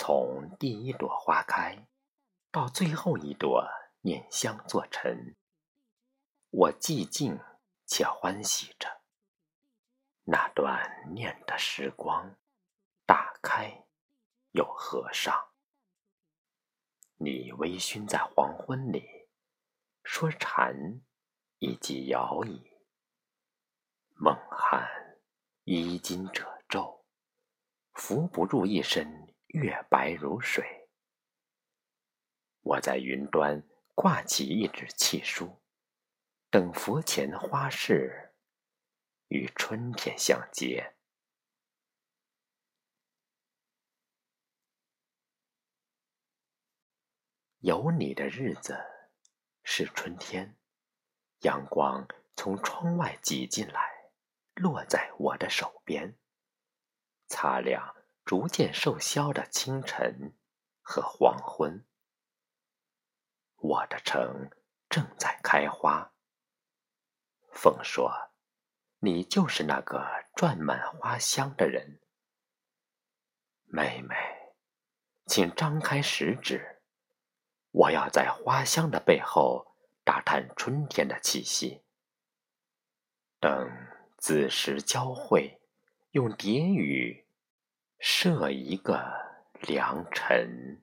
从第一朵花开，到最后一朵念香作尘，我寂静且欢喜着那段念的时光。打开又合上，你微醺在黄昏里，说禅以及摇椅，梦寒衣襟褶皱，扶不住一身。月白如水，我在云端挂起一纸契书，等佛前花事与春天相接。有你的日子是春天，阳光从窗外挤进来，落在我的手边，擦亮。逐渐瘦削的清晨和黄昏，我的城正在开花。风说：“你就是那个转满花香的人。”妹妹，请张开食指，我要在花香的背后打探春天的气息。等子时交汇，用蝶语。设一个良辰。